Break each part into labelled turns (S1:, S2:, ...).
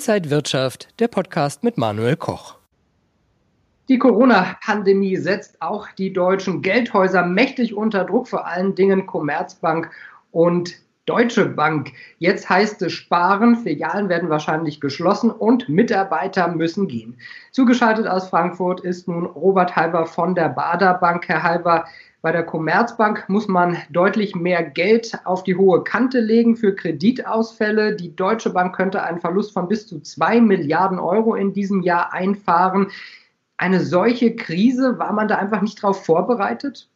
S1: Inside Wirtschaft, der Podcast mit Manuel Koch.
S2: Die Corona-Pandemie setzt auch die deutschen Geldhäuser mächtig unter Druck, vor allen Dingen Commerzbank und Deutsche Bank. Jetzt heißt es sparen, Filialen werden wahrscheinlich geschlossen und Mitarbeiter müssen gehen. Zugeschaltet aus Frankfurt ist nun Robert Halber von der Bader Bank. Herr Halber, bei der Commerzbank muss man deutlich mehr Geld auf die hohe Kante legen für Kreditausfälle. Die Deutsche Bank könnte einen Verlust von bis zu zwei Milliarden Euro in diesem Jahr einfahren. Eine solche Krise, war man da einfach nicht darauf vorbereitet?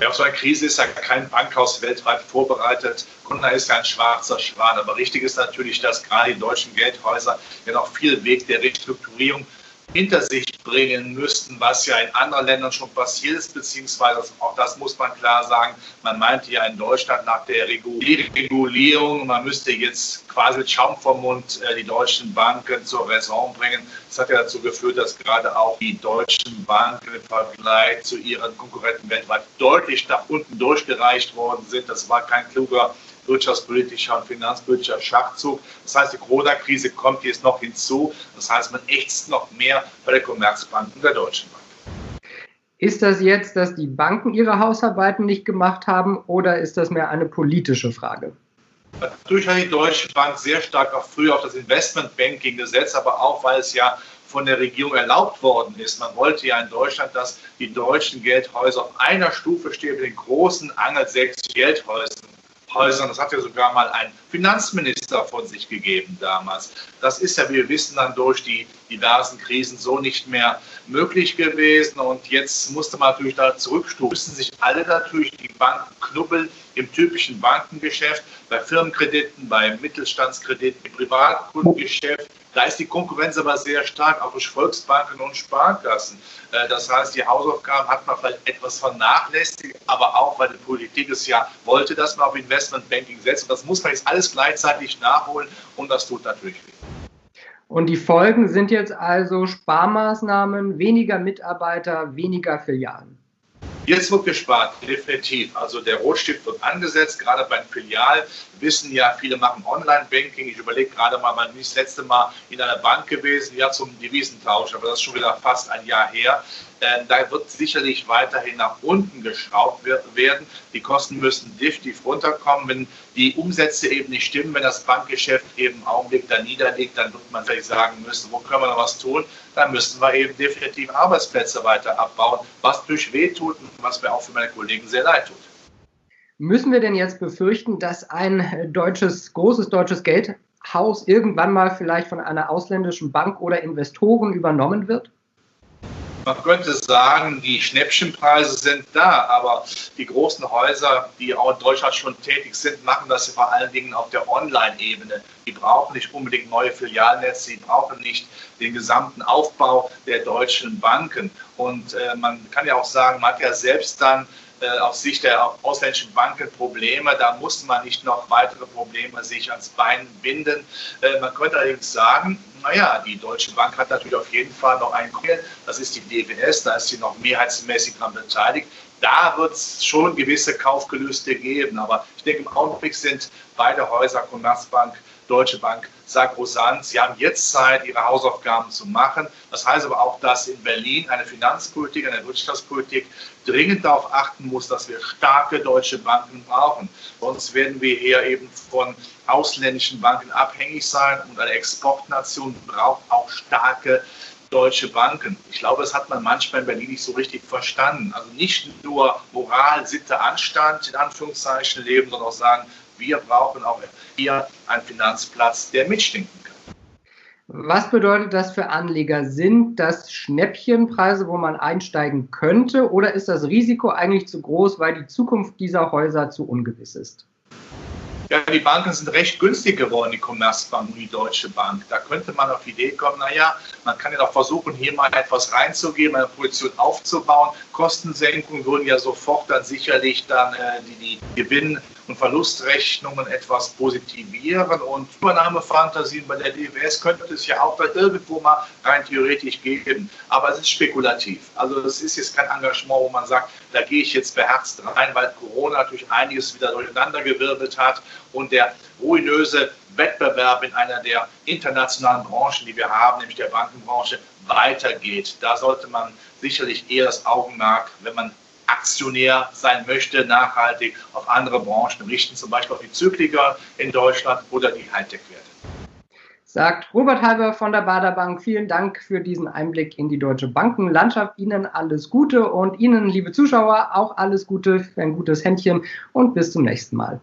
S3: Ja, auf so eine Krise ist ja kein Bankhaus weltweit vorbereitet. Kunde ist ja ein schwarzer Schwan. Aber richtig ist natürlich, dass gerade die deutschen Geldhäuser ja noch viel Weg der Restrukturierung hinter sich bringen müssten, was ja in anderen Ländern schon passiert ist, beziehungsweise auch das muss man klar sagen, man meinte ja in Deutschland nach der Regulierung, man müsste jetzt quasi mit Schaum vom Mund äh, die deutschen Banken zur Raison bringen. Das hat ja dazu geführt, dass gerade auch die deutschen Banken im Vergleich zu ihren Konkurrenten weltweit deutlich nach unten durchgereicht worden sind. Das war kein kluger wirtschaftspolitischer und finanzpolitischer Schachzug. Das heißt, die Corona-Krise kommt jetzt noch hinzu. Das heißt, man ächzt noch mehr bei der Commerzbank und der Deutschen Bank.
S2: Ist das jetzt, dass die Banken ihre Hausarbeiten nicht gemacht haben oder ist das mehr eine politische Frage?
S3: Natürlich hat die Deutsche Bank sehr stark auch früher auf das Investmentbanking gesetzt, aber auch, weil es ja von der Regierung erlaubt worden ist. Man wollte ja in Deutschland, dass die deutschen Geldhäuser auf einer Stufe stehen mit den großen angelsächsischen Geldhäusern. Häusern. Das hat ja sogar mal ein Finanzminister von sich gegeben damals. Das ist ja, wie wir wissen, dann durch die diversen Krisen so nicht mehr möglich gewesen. Und jetzt musste man natürlich da zurückstufen. Müssen sich alle natürlich die Banken knubbeln im typischen Bankengeschäft, bei Firmenkrediten, bei Mittelstandskrediten, im Privatkundengeschäft da ist die Konkurrenz aber sehr stark, auch durch Volksbanken und Sparkassen. Äh, das heißt, die Hausaufgaben hat man vielleicht etwas vernachlässigt, aber auch, weil die Politik es ja wollte, dass man auf Investmentbanking setzt. Und das muss man jetzt alles gleichzeitig nachholen und das tut natürlich weh.
S2: Und die Folgen sind jetzt also Sparmaßnahmen, weniger Mitarbeiter, weniger Filialen.
S3: Jetzt wird gespart, definitiv. Also der Rotstift wird angesetzt, gerade beim Filial. Wissen ja, viele machen Online-Banking. Ich überlege gerade mal, man ist das letzte Mal in einer Bank gewesen, ja zum Devisentausch, aber das ist schon wieder fast ein Jahr her. Da wird sicherlich weiterhin nach unten geschraubt werden. Die Kosten müssen definitiv runterkommen. Wenn die Umsätze eben nicht stimmen, wenn das Bankgeschäft eben im Augenblick da niederliegt, dann wird man vielleicht sagen müssen, wo können wir noch was tun? Dann müssen wir eben definitiv Arbeitsplätze weiter abbauen, was natürlich wehtut und was mir auch für meine Kollegen sehr leid tut.
S2: Müssen wir denn jetzt befürchten, dass ein deutsches, großes deutsches Geldhaus irgendwann mal vielleicht von einer ausländischen Bank oder Investoren übernommen wird?
S3: Man könnte sagen, die Schnäppchenpreise sind da, aber die großen Häuser, die auch in Deutschland schon tätig sind, machen das vor allen Dingen auf der Online-Ebene. Die brauchen nicht unbedingt neue Filialnetze, die brauchen nicht den gesamten Aufbau der deutschen Banken. Und äh, man kann ja auch sagen, man hat ja selbst dann aus Sicht der ausländischen Banken Probleme. Da muss man nicht noch weitere Probleme sich ans Bein binden. Äh, man könnte allerdings sagen, naja, die Deutsche Bank hat natürlich auf jeden Fall noch einen Kunde, das ist die DWS, da ist sie noch mehrheitsmäßig daran beteiligt. Da wird es schon gewisse Kaufgelüste geben, aber ich denke, im Augenblick sind beide Häuser, Commerzbank, Deutsche Bank, sakrosant. Sie haben jetzt Zeit, ihre Hausaufgaben zu machen. Das heißt aber auch, dass in Berlin eine Finanzpolitik, eine Wirtschaftspolitik dringend darauf achten muss, dass wir starke deutsche Banken brauchen. Sonst werden wir hier eben von ausländischen Banken abhängig sein und eine Exportnation braucht auch starke deutsche Banken. Ich glaube, das hat man manchmal in Berlin nicht so richtig verstanden. Also nicht nur Moral, Sitte, Anstand in Anführungszeichen leben, sondern auch sagen, wir brauchen auch hier einen Finanzplatz, der mitstinken kann.
S2: Was bedeutet das für Anleger? Sind das Schnäppchenpreise, wo man einsteigen könnte, oder ist das Risiko eigentlich zu groß, weil die Zukunft dieser Häuser zu ungewiss ist?
S3: Ja, die Banken sind recht günstig geworden, die Commerzbank und die Deutsche Bank. Da könnte man auf die Idee kommen, naja, man kann ja doch versuchen, hier mal etwas reinzugeben, eine Position aufzubauen. Kostensenkungen würden ja sofort dann sicherlich dann äh, die, die Gewinn- und Verlustrechnungen etwas positivieren und Übernahmefantasien bei der DWS könnte es ja auch da irgendwo mal rein theoretisch geben. Aber es ist spekulativ. Also es ist jetzt kein Engagement, wo man sagt, da gehe ich jetzt beherzt rein, weil Corona natürlich einiges wieder durcheinandergewirbelt hat und der ruinöse Wettbewerb in einer der internationalen Branchen, die wir haben, nämlich der Bankenbranche, weitergeht. Da sollte man sicherlich eher das Augenmerk, wenn man Aktionär sein möchte, nachhaltig auf andere Branchen richten, zum Beispiel auf die Zykliker in Deutschland oder die Hightech-Werte.
S2: Sagt Robert Halber von der Bader Bank. Vielen Dank für diesen Einblick in die deutsche Bankenlandschaft. Ihnen alles Gute und Ihnen, liebe Zuschauer, auch alles Gute für ein gutes Händchen und bis zum nächsten Mal.